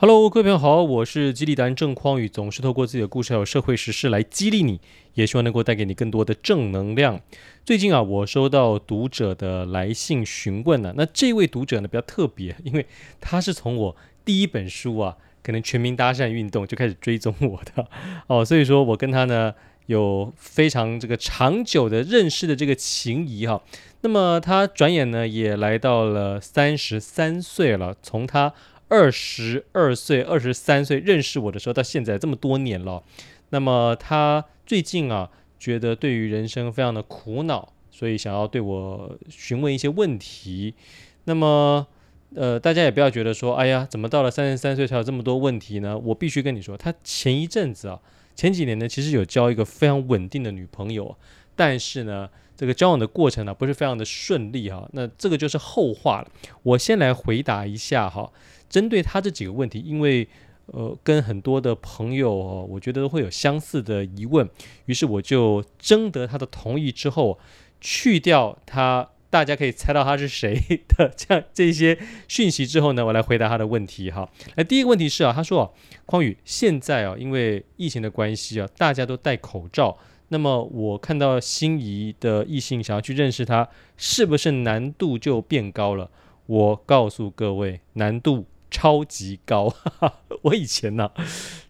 Hello，各位朋友好，我是激励达人郑匡宇，总是透过自己的故事还有社会时事来激励你，也希望能够带给你更多的正能量。最近啊，我收到读者的来信询问呢、啊，那这位读者呢比较特别，因为他是从我第一本书啊，可能全民搭讪运动就开始追踪我的 哦，所以说我跟他呢有非常这个长久的认识的这个情谊哈、那么他转眼呢也来到了三十三岁了，从他。二十二岁、二十三岁认识我的时候，到现在这么多年了。那么他最近啊，觉得对于人生非常的苦恼，所以想要对我询问一些问题。那么，呃，大家也不要觉得说，哎呀，怎么到了三十三岁才有这么多问题呢？我必须跟你说，他前一阵子啊，前几年呢，其实有交一个非常稳定的女朋友，但是呢，这个交往的过程呢，不是非常的顺利哈。那这个就是后话了。我先来回答一下哈。针对他这几个问题，因为呃跟很多的朋友哦，我觉得都会有相似的疑问，于是我就征得他的同意之后，去掉他大家可以猜到他是谁的这样这些讯息之后呢，我来回答他的问题哈。那第一个问题是啊，他说啊，匡宇现在啊，因为疫情的关系啊，大家都戴口罩，那么我看到心仪的异性想要去认识他，是不是难度就变高了？我告诉各位，难度。超级高，我以前呢、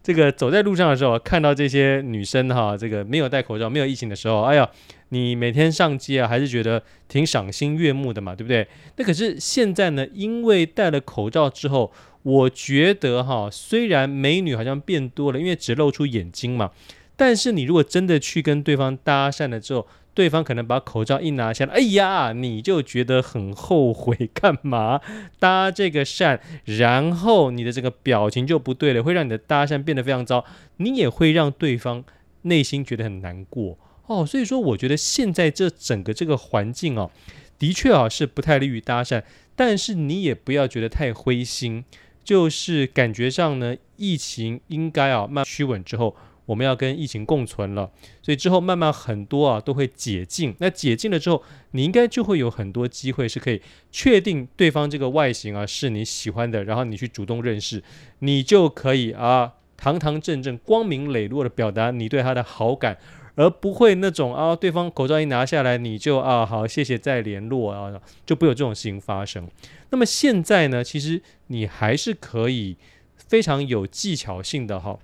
这个走在路上的时候，看到这些女生哈，这个没有戴口罩、没有疫情的时候，哎呀，你每天上街啊，还是觉得挺赏心悦目的嘛，对不对？那可是现在呢，因为戴了口罩之后，我觉得哈，虽然美女好像变多了，因为只露出眼睛嘛，但是你如果真的去跟对方搭讪了之后，对方可能把口罩一拿下来，哎呀，你就觉得很后悔，干嘛 搭这个讪？然后你的这个表情就不对了，会让你的搭讪变得非常糟，你也会让对方内心觉得很难过哦。所以说，我觉得现在这整个这个环境哦，的确啊是不太利于搭讪，但是你也不要觉得太灰心，就是感觉上呢，疫情应该啊慢慢趋稳之后。我们要跟疫情共存了，所以之后慢慢很多啊都会解禁。那解禁了之后，你应该就会有很多机会是可以确定对方这个外形啊是你喜欢的，然后你去主动认识，你就可以啊堂堂正正、光明磊落的表达你对他的好感，而不会那种啊对方口罩一拿下来你就啊好谢谢再联络啊，就不有这种事情发生。那么现在呢，其实你还是可以非常有技巧性的哈。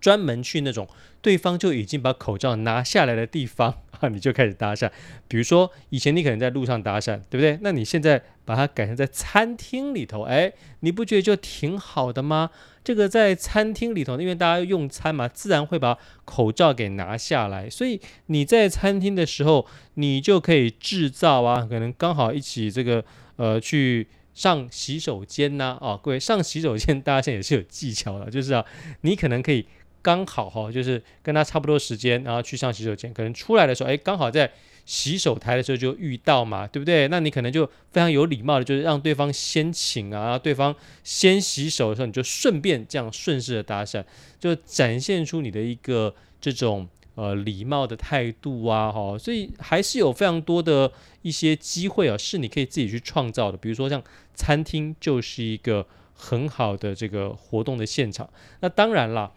专门去那种对方就已经把口罩拿下来的地方 啊，你就开始搭讪。比如说以前你可能在路上搭讪，对不对？那你现在把它改成在餐厅里头，哎，你不觉得就挺好的吗？这个在餐厅里头，因为大家用餐嘛，自然会把口罩给拿下来，所以你在餐厅的时候，你就可以制造啊，可能刚好一起这个呃去上洗手间呐，啊，各位上洗手间搭讪也是有技巧的，就是啊，你可能可以。刚好哈，就是跟他差不多时间，然后去上洗手间，可能出来的时候，哎，刚好在洗手台的时候就遇到嘛，对不对？那你可能就非常有礼貌的，就是让对方先请啊，对方先洗手的时候，你就顺便这样顺势的搭讪，就展现出你的一个这种呃礼貌的态度啊，哈，所以还是有非常多的一些机会啊，是你可以自己去创造的，比如说像餐厅就是一个很好的这个活动的现场，那当然了。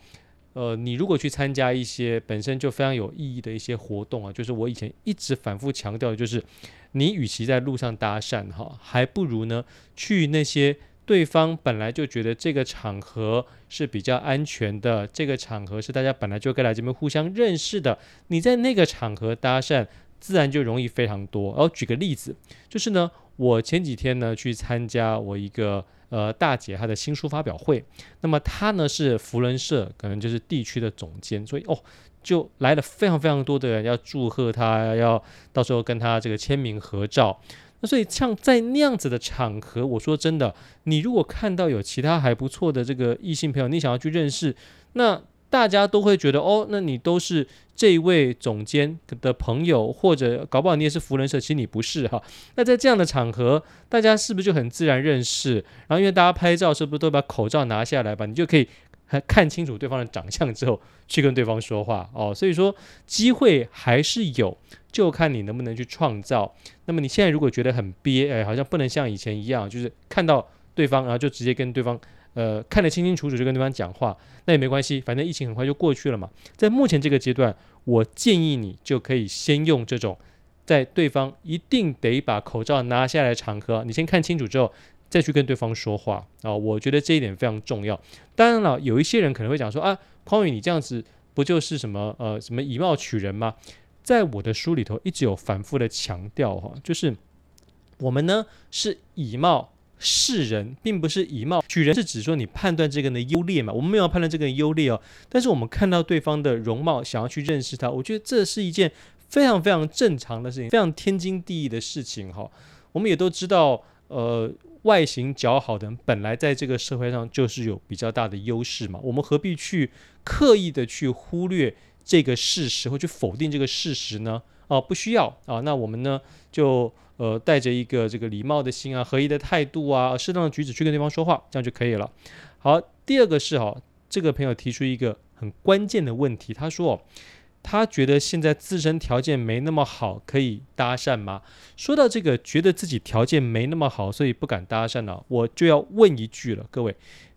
呃，你如果去参加一些本身就非常有意义的一些活动啊，就是我以前一直反复强调的，就是你与其在路上搭讪哈，还不如呢去那些对方本来就觉得这个场合是比较安全的，这个场合是大家本来就该来这边互相认识的，你在那个场合搭讪，自然就容易非常多。然后举个例子，就是呢，我前几天呢去参加我一个。呃，大姐她的新书发表会，那么她呢是扶轮社，可能就是地区的总监，所以哦，就来了非常非常多的人要祝贺她，要到时候跟她这个签名合照。那所以像在那样子的场合，我说真的，你如果看到有其他还不错的这个异性朋友，你想要去认识，那。大家都会觉得哦，那你都是这一位总监的朋友，或者搞不好你也是扶轮社，其实你不是哈。那在这样的场合，大家是不是就很自然认识？然后因为大家拍照是不是都把口罩拿下来吧？你就可以看清楚对方的长相之后去跟对方说话哦。所以说机会还是有，就看你能不能去创造。那么你现在如果觉得很憋，哎，好像不能像以前一样，就是看到对方然后就直接跟对方。呃看得清清楚楚就跟对方讲话，那也没关系，反正疫情很快就过去了嘛。在目前这个阶段，我建议你就可以先用这种，在对方一定得把口罩拿下来场合，你先看清楚之后再去跟对方说话啊。我觉得这一点非常重要。当然了，有一些人可能会讲说啊，匡宇你这样子不就是什么呃什么以貌取人吗？在我的书里头一直有反复的强调哈，就是我们呢是以貌识人，并不是以貌取人，是指说你判断这个人的优劣嘛。我们没有判断这个人优劣哦，但是我们看到对方的容貌，想要去认识他，我觉得这是一件非常非常正常的事情，非常天经地义的事情哈。我们也都知道，呃，外形姣好的人本来在这个社会上就是有比较大的优势嘛，我们何必去刻意的去忽略？这个事实或去否定这个事实呢？哦，不需要啊。那我们呢，就呃带着一个这个礼貌的心啊，合一的态度啊，适当的举止去跟对方说话，这样就可以了。好，第二个是哈，这个朋友提出一个很关键的问题，他说哦他觉得现在自身条件没那么好，可以搭讪吗？说到这个，觉得自己条件没那么好，所以不敢搭讪了，我就要问一句了，各位，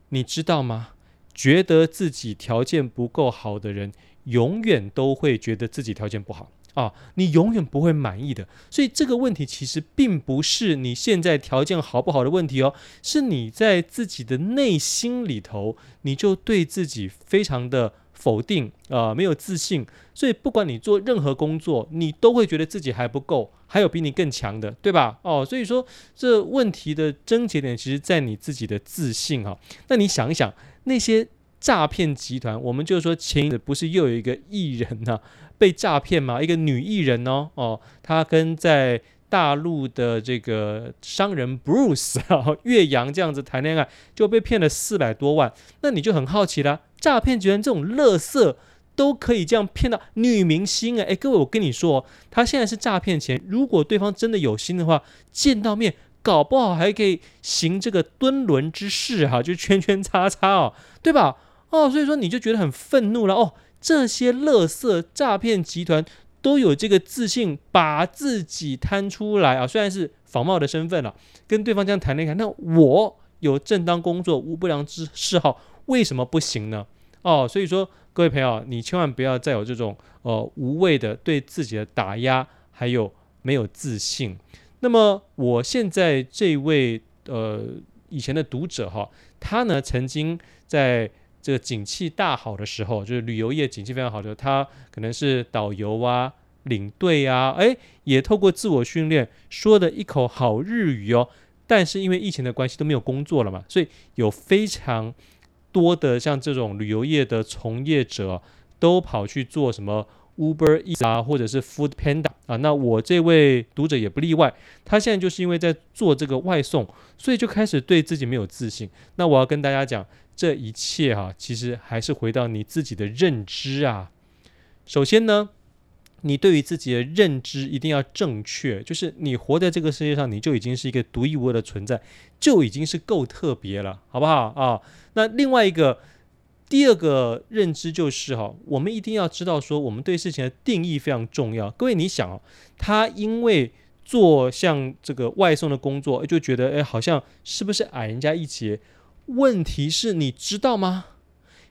你知道吗？觉得自己条件不够好的人。永远都会觉得自己条件不好啊，你永远不会满意的。所以这个问题其实并不是你现在条件好不好的问题哦，是你在自己的内心里头，你就对自己非常的否定啊，没有自信。所以不管你做任何工作，你都会觉得自己还不够，还有比你更强的，对吧？哦，所以说这问题的症结点其实在你自己的自信哈。那你想一想那些。诈骗集团，我们就说前不是又有一个艺人呢、被诈骗嘛？一个女艺人哦哦，她跟在大陆的这个商人 Bruce 啊 岳阳这样子谈恋爱，就被骗了四百多万。那你就很好奇啦，诈骗集团这种垃圾都可以这样骗到女明星哎哎，各位我跟你说，他现在是诈骗钱，如果对方真的有心的话，见到面搞不好还可以行这个敦伦之事哈、啊，就圈圈叉叉哦，对吧？哦，所以说你就觉得很愤怒了哦。这些垃圾诈骗集团都有这个自信，把自己摊出来啊，虽然是仿冒的身份了，跟对方这样谈恋爱，那我有正当工作，无不良之嗜好，为什么不行呢？哦，所以说各位朋友，你千万不要再有这种呃无谓的对自己的打压，还有没有自信。那么我现在这位呃以前的读者哈，他呢曾经在。这个景气大好的时候，就是旅游业景气非常好的时候，他可能是导游啊、领队啊，诶，也透过自我训练说的一口好日语哦。但是因为疫情的关系都没有工作了嘛，所以有非常多的像这种旅游业的从业者都跑去做什么 Uber Eats 啊，或者是 Food Panda 啊。那我这位读者也不例外，他现在就是因为在做这个外送，所以就开始对自己没有自信。那我要跟大家讲。这一切哈、啊，其实还是回到你自己的认知啊。首先呢，你对于自己的认知一定要正确，就是你活在这个世界上，你就已经是一个独一无二的存在，就已经是够特别了，好不好啊？那另外一个第二个认知就是哈，我们一定要知道说，我们对事情的定义非常重要。各位，你想哦，他因为做像这个外送的工作，就觉得哎，好像是不是矮人家一截？问题是你知道吗？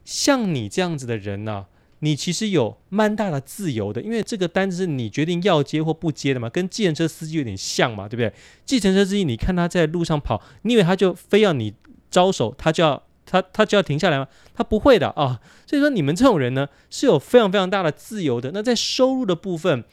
像你这样子的人呢、你其实有蛮大的自由的，因为这个单子是你决定要接或不接的嘛，跟计程车司机有点像嘛，对不对？计程车司机，你看他在路上跑，你以为他就非要你招手，他就要他他就要停下来吗？他不会的啊。所以说，你们这种人呢，是有非常非常大的自由的。那在收入的部分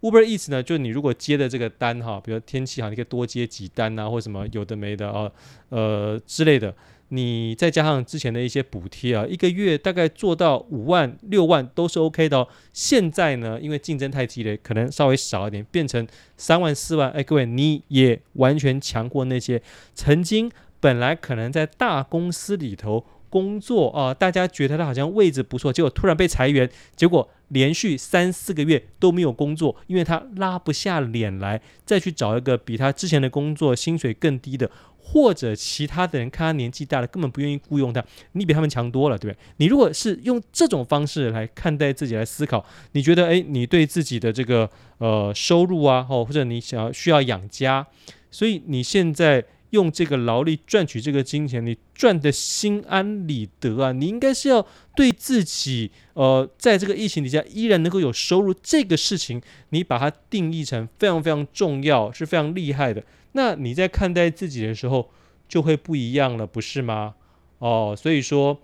，Uber Eats 呢，就你如果接的这个单哈，比如天气好，你可以多接几单啊，或什么有的没的啊，呃之类的。你再加上之前的一些补贴啊，一个月大概做到五万六万都是 OK 的哦。现在呢，因为竞争太激烈，可能稍微少一点，变成三万四万。哎，各位你也完全强过那些曾经本来可能在大公司里头工作啊，大家觉得他好像位置不错，结果突然被裁员，结果连续三四个月都没有工作，因为他拉不下脸来再去找一个比他之前的工作薪水更低的。或者其他的人看他年纪大了，根本不愿意雇佣他，你比他们强多了，对不对？你如果是用这种方式来看待自己来思考，你觉得，诶，你对自己的这个呃收入啊，哦，或者你想要需要养家，所以你现在用这个劳力赚取这个金钱，你赚得心安理得啊！你应该是要对自己，呃，在这个疫情底下依然能够有收入这个事情，你把它定义成非常非常重要，是非常厉害的。那你在看待自己的时候就会不一样了，不是吗？哦，所以说，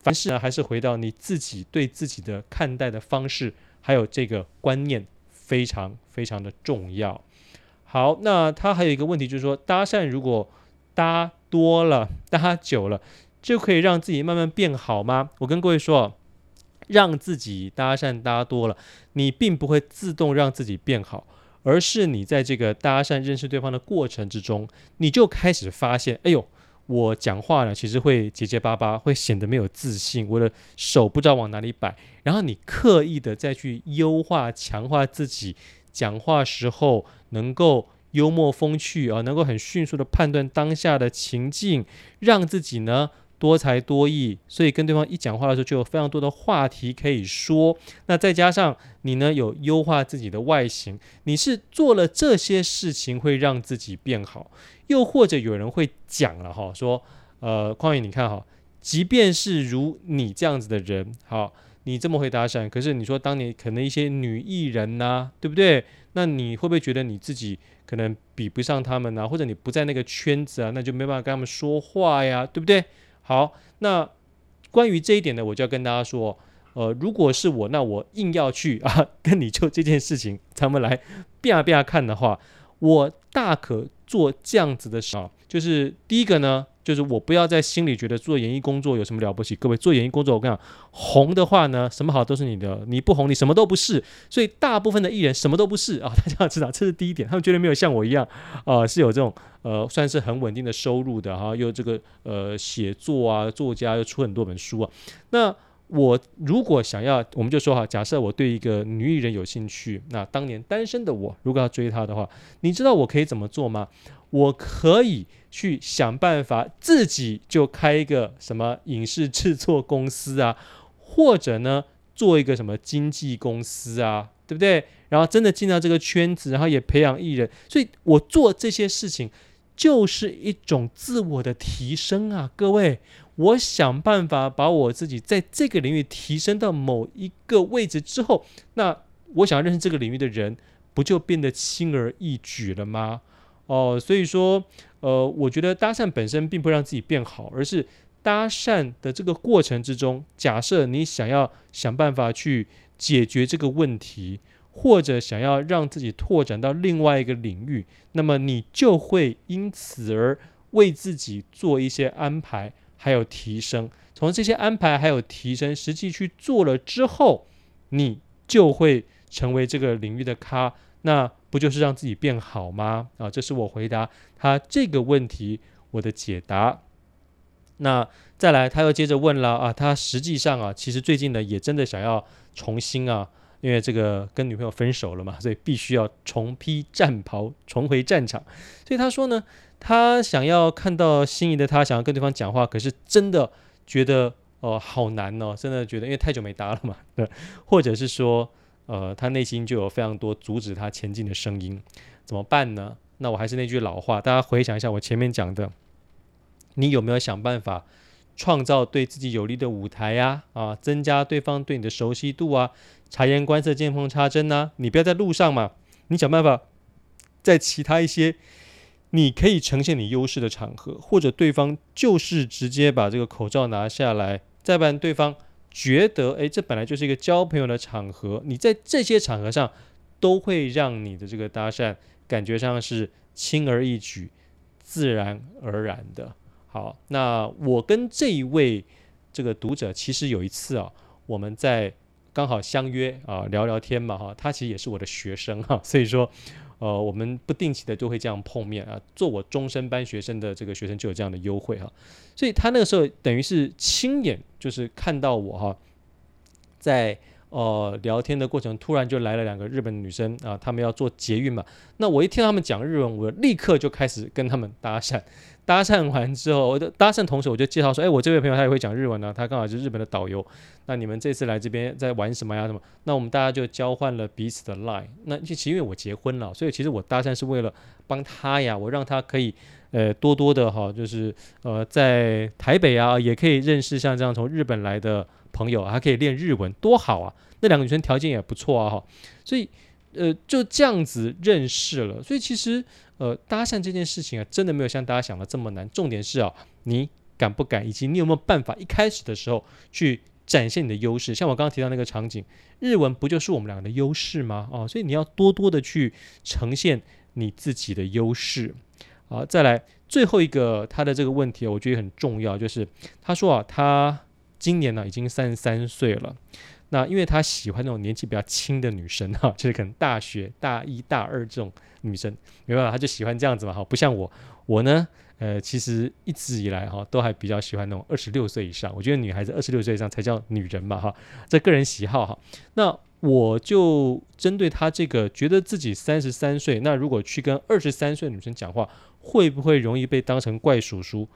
凡事呢还是回到你自己对自己的看待的方式，还有这个观念非常非常的重要。好，那他还有一个问题，就是说搭讪如果搭多了、搭久了，就可以让自己慢慢变好吗？我跟各位说，让自己搭讪搭多了，你并不会自动让自己变好，而是你在这个搭讪认识对方的过程之中，你就开始发现，哎呦，我讲话呢其实会结结巴巴，会显得没有自信，我的手不知道往哪里摆，然后你刻意的再去优化、强化自己。讲话时候能够幽默风趣啊，能够很迅速的判断当下的情境，让自己呢多才多艺，所以跟对方一讲话的时候就有非常多的话题可以说。那再加上你呢有优化自己的外形，你是做了这些事情会让自己变好。又或者有人会讲了哈，说呃，匡宇你看哈，即便是如你这样子的人，好。你这么会搭讪，可是你说当年可能一些女艺人呐、对不对？那你会不会觉得你自己可能比不上他们呢、啊？或者你不在那个圈子啊，那就没办法跟他们说话呀，对不对？好，那关于这一点呢，我就要跟大家说，呃，如果是我，那我硬要去啊，跟你就这件事情，咱们来变啊变啊看的话，我大可做这样子的事啊，就是第一个呢。就是我不要在心里觉得做演艺工作有什么了不起。各位做演艺工作，我跟你讲，红的话呢，什么好都是你的；你不红，你什么都不是。所以大部分的艺人什么都不是啊，大家要知道，这是第一点。他们绝对没有像我一样啊、呃，是有这种呃，算是很稳定的收入的哈，又这个呃写作啊，作家又出很多本书啊。那我如果想要，我们就说哈，假设我对一个女艺人有兴趣，那当年单身的我如果要追她的话，你知道我可以怎么做吗？我可以去想办法，自己就开一个什么影视制作公司啊，或者呢，做一个什么经纪公司啊，对不对？然后真的进到这个圈子，然后也培养艺人，所以我做这些事情就是一种自我的提升啊，各位，我想办法把我自己在这个领域提升到某一个位置之后，那我想要认识这个领域的人，不就变得轻而易举了吗？哦，所以说，呃，我觉得搭讪本身并不让自己变好，而是搭讪的这个过程之中，假设你想要想办法去解决这个问题，或者想要让自己拓展到另外一个领域，那么你就会因此而为自己做一些安排，还有提升。从这些安排还有提升实际去做了之后，你就会成为这个领域的咖。那不就是让自己变好吗？啊，这是我回答他这个问题我的解答。那再来，他又接着问了啊，他实际上啊，其实最近呢也真的想要重新啊，因为这个跟女朋友分手了嘛，所以必须要重披战袍，重回战场。所以他说呢，他想要看到心仪的他，想要跟对方讲话，可是真的觉得、呃、好难哦，真的觉得因为太久没搭了嘛，对，或者是说。呃，他内心就有非常多阻止他前进的声音，怎么办呢？那我还是那句老话，大家回想一下我前面讲的，你有没有想办法创造对自己有利的舞台呀？啊，增加对方对你的熟悉度啊，察言观色，见缝插针呐。你不要在路上嘛，你想办法在其他一些你可以呈现你优势的场合，或者对方就是直接把这个口罩拿下来，再不然对方。觉得诶，这本来就是一个交朋友的场合，你在这些场合上都会让你的这个搭讪感觉上是轻而易举、自然而然的。好，那我跟这一位这个读者其实有一次啊，我们在刚好相约啊聊聊天嘛哈，他其实也是我的学生哈，所以说。呃，我们不定期的就会这样碰面啊。做我终身班学生的这个学生就有这样的优惠哈，所以他那个时候等于是亲眼就是看到我哈，在呃聊天的过程，突然就来了两个日本女生啊，她们要做捷运嘛。那我一听她们讲日文，我立刻就开始跟她们搭讪。搭讪完之后，我就搭讪同时我就介绍说，哎，我这位朋友他也会讲日文呢，他刚好是日本的导游。那你们这次来这边在玩什么呀？什么？那我们大家就交换了彼此的 line。那其实因为我结婚了，所以其实我搭讪是为了帮他呀，我让他可以呃，多多的哈，就是呃，在台北啊，也可以认识像这样从日本来的朋友，还可以练日文，多好啊！那两个女生条件也不错啊，哈，所以呃，就这样子认识了。所以其实呃，搭讪这件事情啊，真的没有像大家想的这么难。重点是啊，你敢不敢，以及你有没有办法，一开始的时候去展现你的优势。像我刚刚提到那个场景，日文不就是我们两个的优势吗？哦，所以你要多多的去呈现你自己的优势。好，再来最后一个他的这个问题，我觉得很重要，就是他说啊，他今年呢已经三十三岁了，那因为他喜欢那种年纪比较轻的女生 哈，就是可能大学大一大二这种女生，没办法，他就喜欢这样子嘛哈，不像我，我呢，呃，其实一直以来哈都还比较喜欢那种二十六岁以上，我觉得女孩子二十六岁以上才叫女人嘛哈，这个人喜好哈，那。我就针对他这个，觉得自己三十三岁，那如果去跟二十三岁的女生讲话，会不会容易被当成怪叔叔？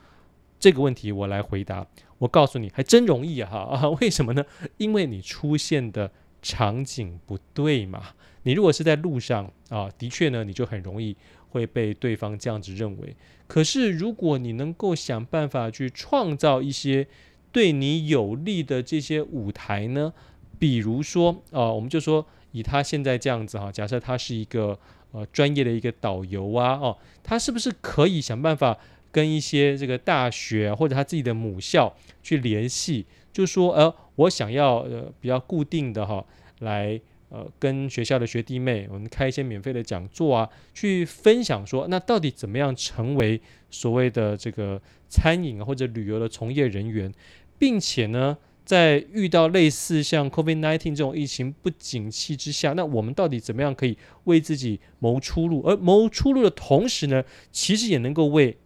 这个问题我来回答。我告诉你，还真容易啊！哈，为什么呢？因为你出现的场景不对嘛。你如果是在路上啊，的确呢，你就很容易会被对方这样子认为。可是如果你能够想办法去创造一些对你有利的这些舞台呢？比如说，啊、我们就说以他现在这样子哈，假设他是一个呃专业的一个导游啊，哦，他是不是可以想办法跟一些这个大学或者他自己的母校去联系，就说呃，我想要呃比较固定的哈，来呃跟学校的学弟妹，我们开一些免费的讲座啊，去分享说，那到底怎么样成为所谓的这个餐饮或者旅游的从业人员，并且呢，在遇到类似像 COVID nineteen 这种疫情不景气之下，那我们到底怎么样可以为自己谋出路？而谋出路的同时呢，其实也能够为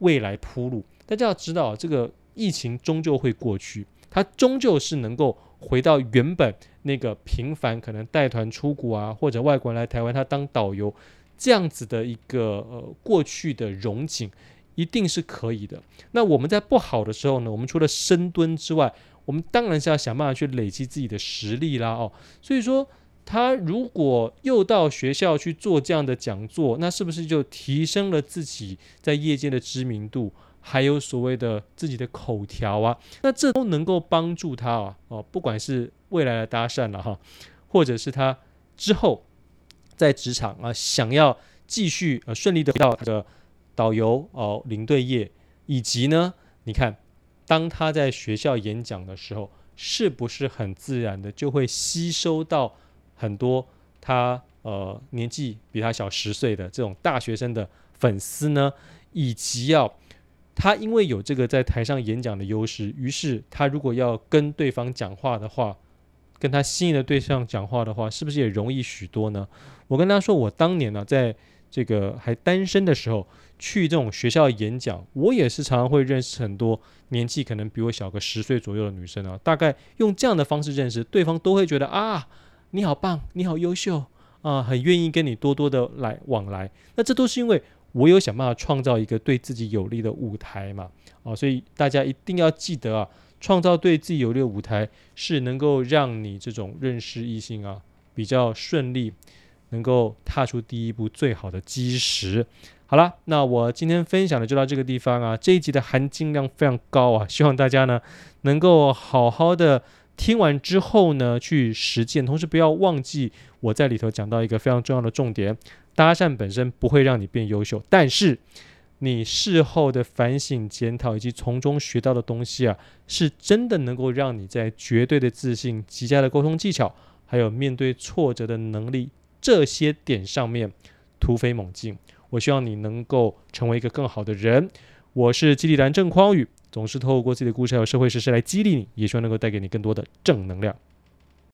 未来铺路。大家要知道，这个疫情终究会过去，它终究是能够回到原本那个平凡，可能带团出国啊，或者外国人来台湾他当导游这样子的一个呃过去的荣景，一定是可以的。那我们在不好的时候呢，我们除了深蹲之外，我们当然是要想办法去累积自己的实力啦，哦，所以说他如果又到学校去做这样的讲座，那是不是就提升了自己在业界的知名度，还有所谓的自己的口条啊？那这都能够帮助他啊，哦，不管是未来的搭讪了哈，或者是他之后在职场啊，想要继续呃顺利的回到他的导游哦领队业，以及呢，你看。当他在学校演讲的时候，是不是很自然的就会吸收到很多他呃年纪比他小十岁的这种大学生的粉丝呢？以及要他因为有这个在台上演讲的优势，于是他如果要跟对方讲话的话，跟他心仪的对象讲话的话，是不是也容易许多呢？我跟他说，我当年呢，在这个还单身的时候。去这种学校演讲，我也是常常会认识很多年纪可能比我小个十岁左右的女生啊。大概用这样的方式认识对方，都会觉得啊，你好棒，你好优秀啊，很愿意跟你多多的来往来。那这都是因为我有想办法创造一个对自己有利的舞台嘛。啊，所以大家一定要记得啊，创造对自己有利的舞台，是能够让你这种认识异性啊比较顺利，能够踏出第一步最好的基石。好了，那我今天分享的就到这个地方啊。这一集的含金量非常高啊，希望大家呢能够好好的听完之后呢去实践，同时不要忘记我在里头讲到一个非常重要的重点：搭讪本身不会让你变优秀，但是你事后的反省检讨以及从中学到的东西啊，是真的能够让你在绝对的自信、极佳的沟通技巧，还有面对挫折的能力这些点上面突飞猛进。我希望你能够成为一个更好的人。我是激励男郑匡宇，总是透过自己的故事还有社会实事来激励你，也希望能够带给你更多的正能量。